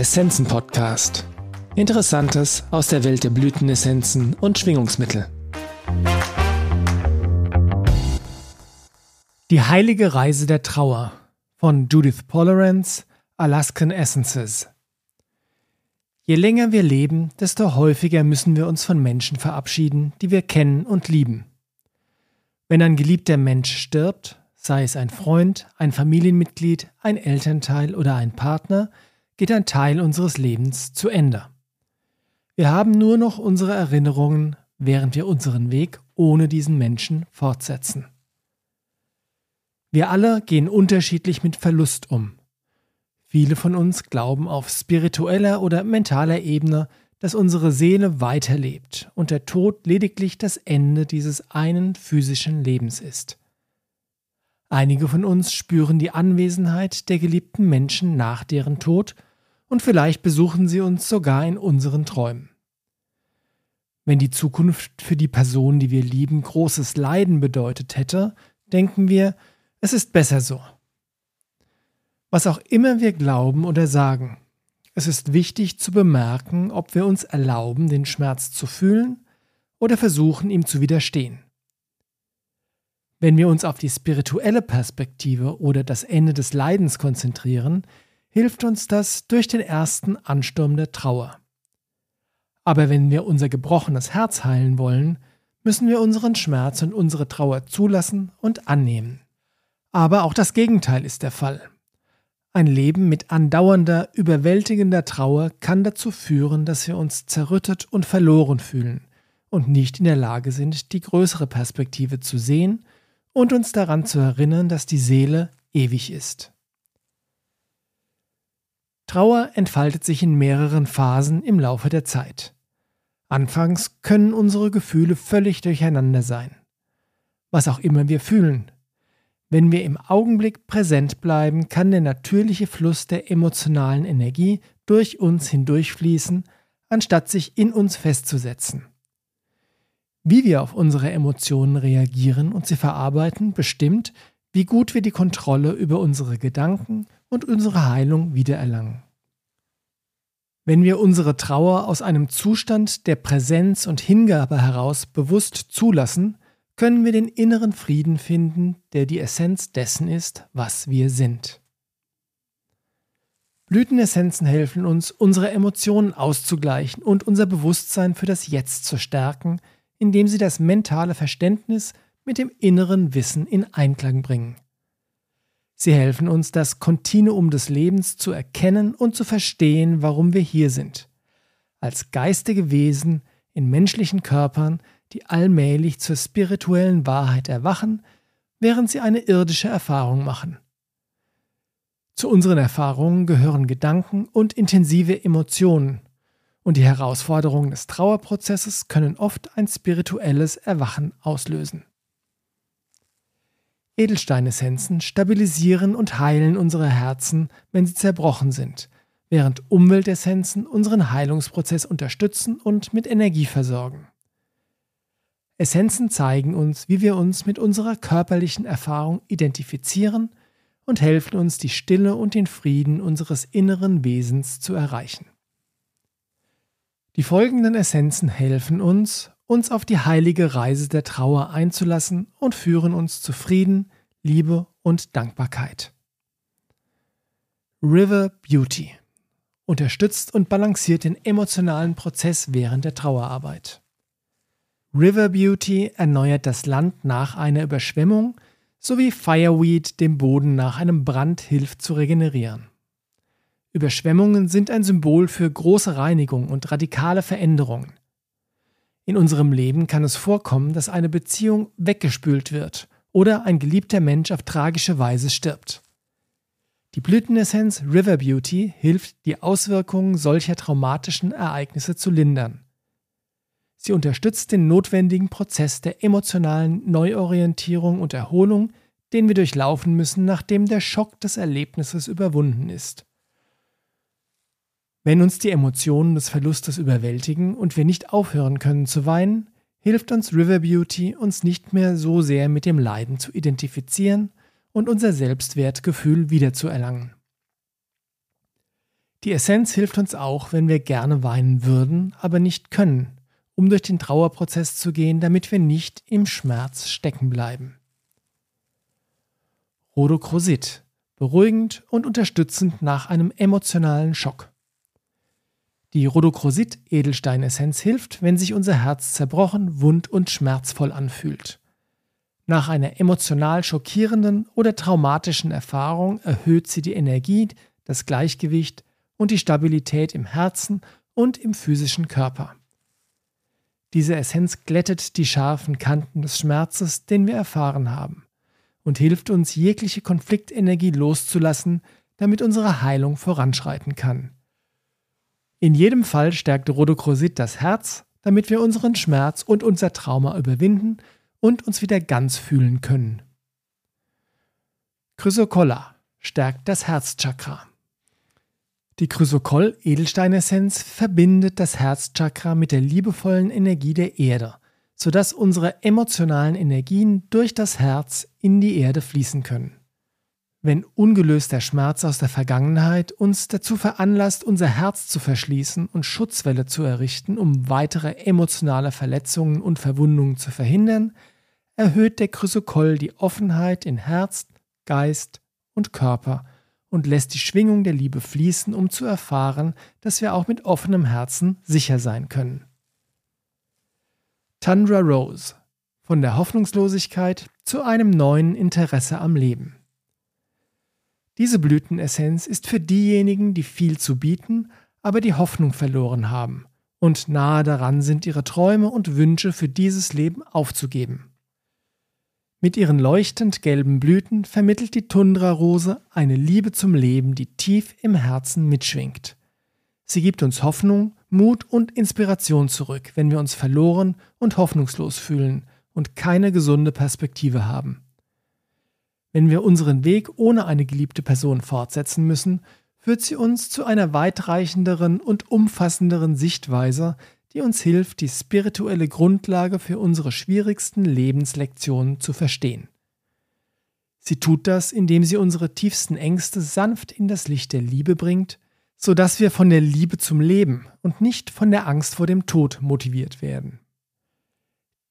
Essenzen Podcast. Interessantes aus der Welt der Blütenessenzen und Schwingungsmittel. Die heilige Reise der Trauer von Judith Polarance, Alaskan Essences. Je länger wir leben, desto häufiger müssen wir uns von Menschen verabschieden, die wir kennen und lieben. Wenn ein geliebter Mensch stirbt, sei es ein Freund, ein Familienmitglied, ein Elternteil oder ein Partner, geht ein Teil unseres Lebens zu Ende. Wir haben nur noch unsere Erinnerungen, während wir unseren Weg ohne diesen Menschen fortsetzen. Wir alle gehen unterschiedlich mit Verlust um. Viele von uns glauben auf spiritueller oder mentaler Ebene, dass unsere Seele weiterlebt und der Tod lediglich das Ende dieses einen physischen Lebens ist. Einige von uns spüren die Anwesenheit der geliebten Menschen nach deren Tod und vielleicht besuchen sie uns sogar in unseren Träumen. Wenn die Zukunft für die Person, die wir lieben, großes Leiden bedeutet hätte, denken wir, es ist besser so. Was auch immer wir glauben oder sagen, es ist wichtig zu bemerken, ob wir uns erlauben, den Schmerz zu fühlen oder versuchen, ihm zu widerstehen. Wenn wir uns auf die spirituelle Perspektive oder das Ende des Leidens konzentrieren, hilft uns das durch den ersten Ansturm der Trauer. Aber wenn wir unser gebrochenes Herz heilen wollen, müssen wir unseren Schmerz und unsere Trauer zulassen und annehmen. Aber auch das Gegenteil ist der Fall. Ein Leben mit andauernder, überwältigender Trauer kann dazu führen, dass wir uns zerrüttet und verloren fühlen und nicht in der Lage sind, die größere Perspektive zu sehen und uns daran zu erinnern, dass die Seele ewig ist. Trauer entfaltet sich in mehreren Phasen im Laufe der Zeit. Anfangs können unsere Gefühle völlig durcheinander sein. Was auch immer wir fühlen. Wenn wir im Augenblick präsent bleiben, kann der natürliche Fluss der emotionalen Energie durch uns hindurchfließen, anstatt sich in uns festzusetzen. Wie wir auf unsere Emotionen reagieren und sie verarbeiten, bestimmt, wie gut wir die Kontrolle über unsere Gedanken und unsere Heilung wiedererlangen. Wenn wir unsere Trauer aus einem Zustand der Präsenz und Hingabe heraus bewusst zulassen, können wir den inneren Frieden finden, der die Essenz dessen ist, was wir sind. Blütenessenzen helfen uns, unsere Emotionen auszugleichen und unser Bewusstsein für das Jetzt zu stärken, indem sie das mentale Verständnis mit dem inneren Wissen in Einklang bringen. Sie helfen uns, das Kontinuum des Lebens zu erkennen und zu verstehen, warum wir hier sind. Als geistige Wesen in menschlichen Körpern, die allmählich zur spirituellen Wahrheit erwachen, während sie eine irdische Erfahrung machen. Zu unseren Erfahrungen gehören Gedanken und intensive Emotionen, und die Herausforderungen des Trauerprozesses können oft ein spirituelles Erwachen auslösen. Edelsteinessenzen stabilisieren und heilen unsere Herzen, wenn sie zerbrochen sind, während Umweltessenzen unseren Heilungsprozess unterstützen und mit Energie versorgen. Essenzen zeigen uns, wie wir uns mit unserer körperlichen Erfahrung identifizieren und helfen uns, die Stille und den Frieden unseres inneren Wesens zu erreichen. Die folgenden Essenzen helfen uns, uns auf die heilige Reise der Trauer einzulassen und führen uns zu Frieden, Liebe und Dankbarkeit. River Beauty unterstützt und balanciert den emotionalen Prozess während der Trauerarbeit. River Beauty erneuert das Land nach einer Überschwemmung sowie Fireweed dem Boden nach einem Brand hilft zu regenerieren. Überschwemmungen sind ein Symbol für große Reinigung und radikale Veränderungen. In unserem Leben kann es vorkommen, dass eine Beziehung weggespült wird oder ein geliebter Mensch auf tragische Weise stirbt. Die Blütenessenz River Beauty hilft, die Auswirkungen solcher traumatischen Ereignisse zu lindern. Sie unterstützt den notwendigen Prozess der emotionalen Neuorientierung und Erholung, den wir durchlaufen müssen, nachdem der Schock des Erlebnisses überwunden ist. Wenn uns die Emotionen des Verlustes überwältigen und wir nicht aufhören können zu weinen, hilft uns River Beauty, uns nicht mehr so sehr mit dem Leiden zu identifizieren und unser Selbstwertgefühl wiederzuerlangen. Die Essenz hilft uns auch, wenn wir gerne weinen würden, aber nicht können, um durch den Trauerprozess zu gehen, damit wir nicht im Schmerz stecken bleiben. Rhodocrosit, beruhigend und unterstützend nach einem emotionalen Schock. Die Rhodocrosit-Edelsteinessenz hilft, wenn sich unser Herz zerbrochen, wund und schmerzvoll anfühlt. Nach einer emotional schockierenden oder traumatischen Erfahrung erhöht sie die Energie, das Gleichgewicht und die Stabilität im Herzen und im physischen Körper. Diese Essenz glättet die scharfen Kanten des Schmerzes, den wir erfahren haben, und hilft uns, jegliche Konfliktenergie loszulassen, damit unsere Heilung voranschreiten kann. In jedem Fall stärkt Rhodocrosit das Herz, damit wir unseren Schmerz und unser Trauma überwinden und uns wieder ganz fühlen können. Chrysokolla stärkt das Herzchakra. Die Chrysokoll-Edelsteinessenz verbindet das Herzchakra mit der liebevollen Energie der Erde, sodass unsere emotionalen Energien durch das Herz in die Erde fließen können. Wenn ungelöster Schmerz aus der Vergangenheit uns dazu veranlasst, unser Herz zu verschließen und Schutzwelle zu errichten, um weitere emotionale Verletzungen und Verwundungen zu verhindern, erhöht der Chrysokoll die Offenheit in Herz, Geist und Körper und lässt die Schwingung der Liebe fließen, um zu erfahren, dass wir auch mit offenem Herzen sicher sein können. Tundra Rose von der Hoffnungslosigkeit zu einem neuen Interesse am Leben. Diese Blütenessenz ist für diejenigen, die viel zu bieten, aber die Hoffnung verloren haben und nahe daran sind, ihre Träume und Wünsche für dieses Leben aufzugeben. Mit ihren leuchtend gelben Blüten vermittelt die Tundrarose eine Liebe zum Leben, die tief im Herzen mitschwingt. Sie gibt uns Hoffnung, Mut und Inspiration zurück, wenn wir uns verloren und hoffnungslos fühlen und keine gesunde Perspektive haben. Wenn wir unseren Weg ohne eine geliebte Person fortsetzen müssen, führt sie uns zu einer weitreichenderen und umfassenderen Sichtweise, die uns hilft, die spirituelle Grundlage für unsere schwierigsten Lebenslektionen zu verstehen. Sie tut das, indem sie unsere tiefsten Ängste sanft in das Licht der Liebe bringt, so dass wir von der Liebe zum Leben und nicht von der Angst vor dem Tod motiviert werden.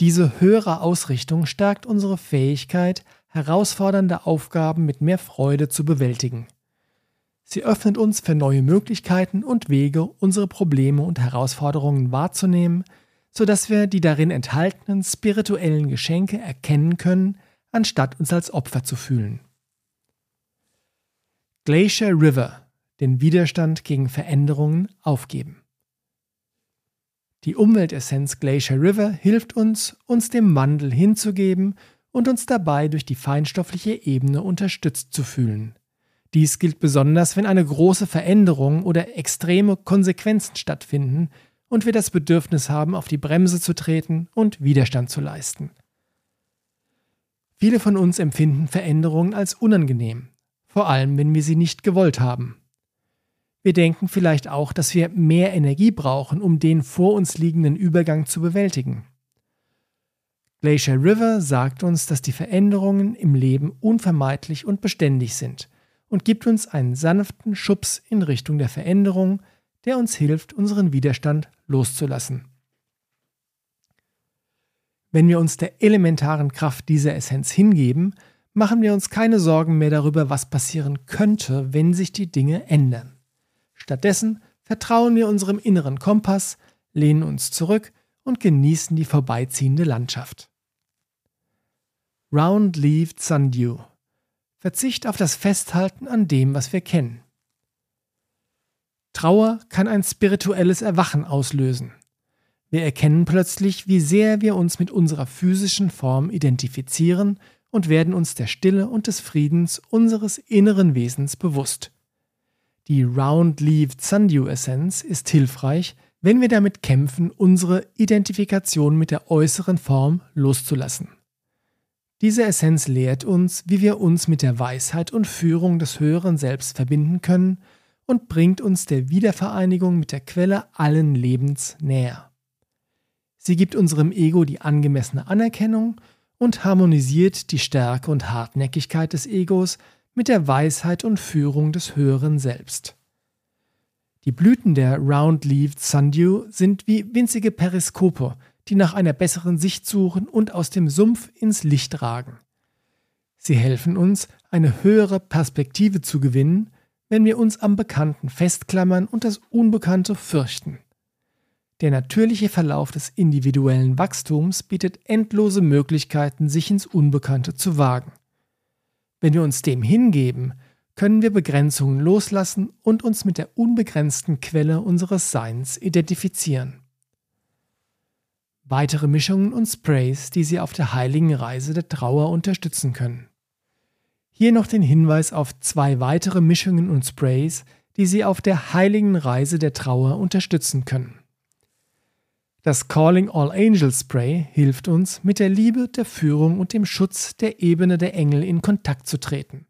Diese höhere Ausrichtung stärkt unsere Fähigkeit, herausfordernde Aufgaben mit mehr Freude zu bewältigen. Sie öffnet uns für neue Möglichkeiten und Wege, unsere Probleme und Herausforderungen wahrzunehmen, sodass wir die darin enthaltenen spirituellen Geschenke erkennen können, anstatt uns als Opfer zu fühlen. Glacier River, den Widerstand gegen Veränderungen aufgeben. Die Umweltessenz Glacier River hilft uns, uns dem Wandel hinzugeben und uns dabei durch die feinstoffliche Ebene unterstützt zu fühlen. Dies gilt besonders, wenn eine große Veränderung oder extreme Konsequenzen stattfinden und wir das Bedürfnis haben, auf die Bremse zu treten und Widerstand zu leisten. Viele von uns empfinden Veränderungen als unangenehm, vor allem wenn wir sie nicht gewollt haben. Wir denken vielleicht auch, dass wir mehr Energie brauchen, um den vor uns liegenden Übergang zu bewältigen. Glacier River sagt uns, dass die Veränderungen im Leben unvermeidlich und beständig sind und gibt uns einen sanften Schubs in Richtung der Veränderung, der uns hilft, unseren Widerstand loszulassen. Wenn wir uns der elementaren Kraft dieser Essenz hingeben, machen wir uns keine Sorgen mehr darüber, was passieren könnte, wenn sich die Dinge ändern. Stattdessen vertrauen wir unserem inneren Kompass, lehnen uns zurück und genießen die vorbeiziehende Landschaft. Round-Leaved Sundew Verzicht auf das Festhalten an dem, was wir kennen. Trauer kann ein spirituelles Erwachen auslösen. Wir erkennen plötzlich, wie sehr wir uns mit unserer physischen Form identifizieren und werden uns der Stille und des Friedens unseres inneren Wesens bewusst. Die Round-Leaved Sundew Essenz ist hilfreich, wenn wir damit kämpfen, unsere Identifikation mit der äußeren Form loszulassen. Diese Essenz lehrt uns, wie wir uns mit der Weisheit und Führung des höheren Selbst verbinden können und bringt uns der Wiedervereinigung mit der Quelle allen Lebens näher. Sie gibt unserem Ego die angemessene Anerkennung und harmonisiert die Stärke und Hartnäckigkeit des Egos mit der Weisheit und Führung des höheren Selbst. Die Blüten der Round-Leaved Sundew sind wie winzige Periskope, die nach einer besseren Sicht suchen und aus dem Sumpf ins Licht ragen. Sie helfen uns, eine höhere Perspektive zu gewinnen, wenn wir uns am Bekannten festklammern und das Unbekannte fürchten. Der natürliche Verlauf des individuellen Wachstums bietet endlose Möglichkeiten, sich ins Unbekannte zu wagen. Wenn wir uns dem hingeben, können wir Begrenzungen loslassen und uns mit der unbegrenzten Quelle unseres Seins identifizieren. Weitere Mischungen und Sprays, die Sie auf der heiligen Reise der Trauer unterstützen können. Hier noch den Hinweis auf zwei weitere Mischungen und Sprays, die Sie auf der heiligen Reise der Trauer unterstützen können. Das Calling All Angels Spray hilft uns, mit der Liebe, der Führung und dem Schutz der Ebene der Engel in Kontakt zu treten.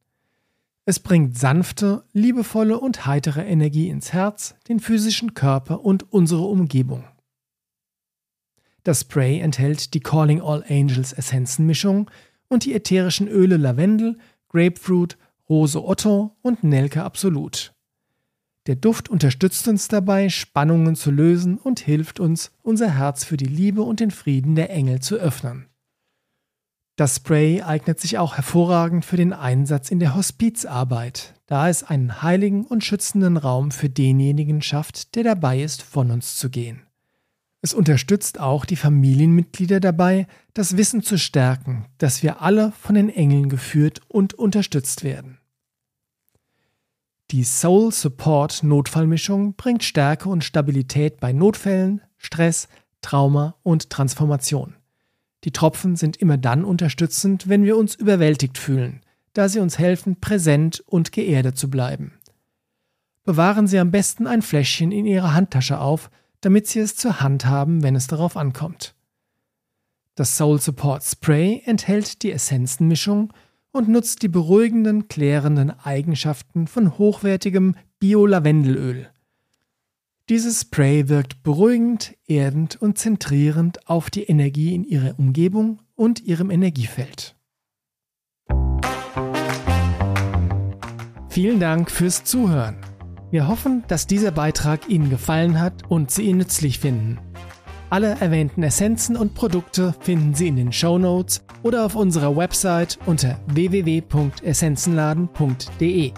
Es bringt sanfte, liebevolle und heitere Energie ins Herz, den physischen Körper und unsere Umgebung. Das Spray enthält die Calling All Angels Essenzenmischung und die ätherischen Öle Lavendel, Grapefruit, Rose Otto und Nelke Absolut. Der Duft unterstützt uns dabei, Spannungen zu lösen und hilft uns, unser Herz für die Liebe und den Frieden der Engel zu öffnen. Das Spray eignet sich auch hervorragend für den Einsatz in der Hospizarbeit, da es einen heiligen und schützenden Raum für denjenigen schafft, der dabei ist, von uns zu gehen. Es unterstützt auch die Familienmitglieder dabei, das Wissen zu stärken, dass wir alle von den Engeln geführt und unterstützt werden. Die Soul Support Notfallmischung bringt Stärke und Stabilität bei Notfällen, Stress, Trauma und Transformation. Die Tropfen sind immer dann unterstützend, wenn wir uns überwältigt fühlen, da sie uns helfen, präsent und geerdet zu bleiben. Bewahren Sie am besten ein Fläschchen in Ihrer Handtasche auf, damit Sie es zur Hand haben, wenn es darauf ankommt. Das Soul Support Spray enthält die Essenzenmischung und nutzt die beruhigenden, klärenden Eigenschaften von hochwertigem Bio-Lavendelöl. Dieses Spray wirkt beruhigend, erdend und zentrierend auf die Energie in ihrer Umgebung und ihrem Energiefeld. Vielen Dank fürs Zuhören. Wir hoffen, dass dieser Beitrag Ihnen gefallen hat und Sie ihn nützlich finden. Alle erwähnten Essenzen und Produkte finden Sie in den Show Notes oder auf unserer Website unter www.essenzenladen.de.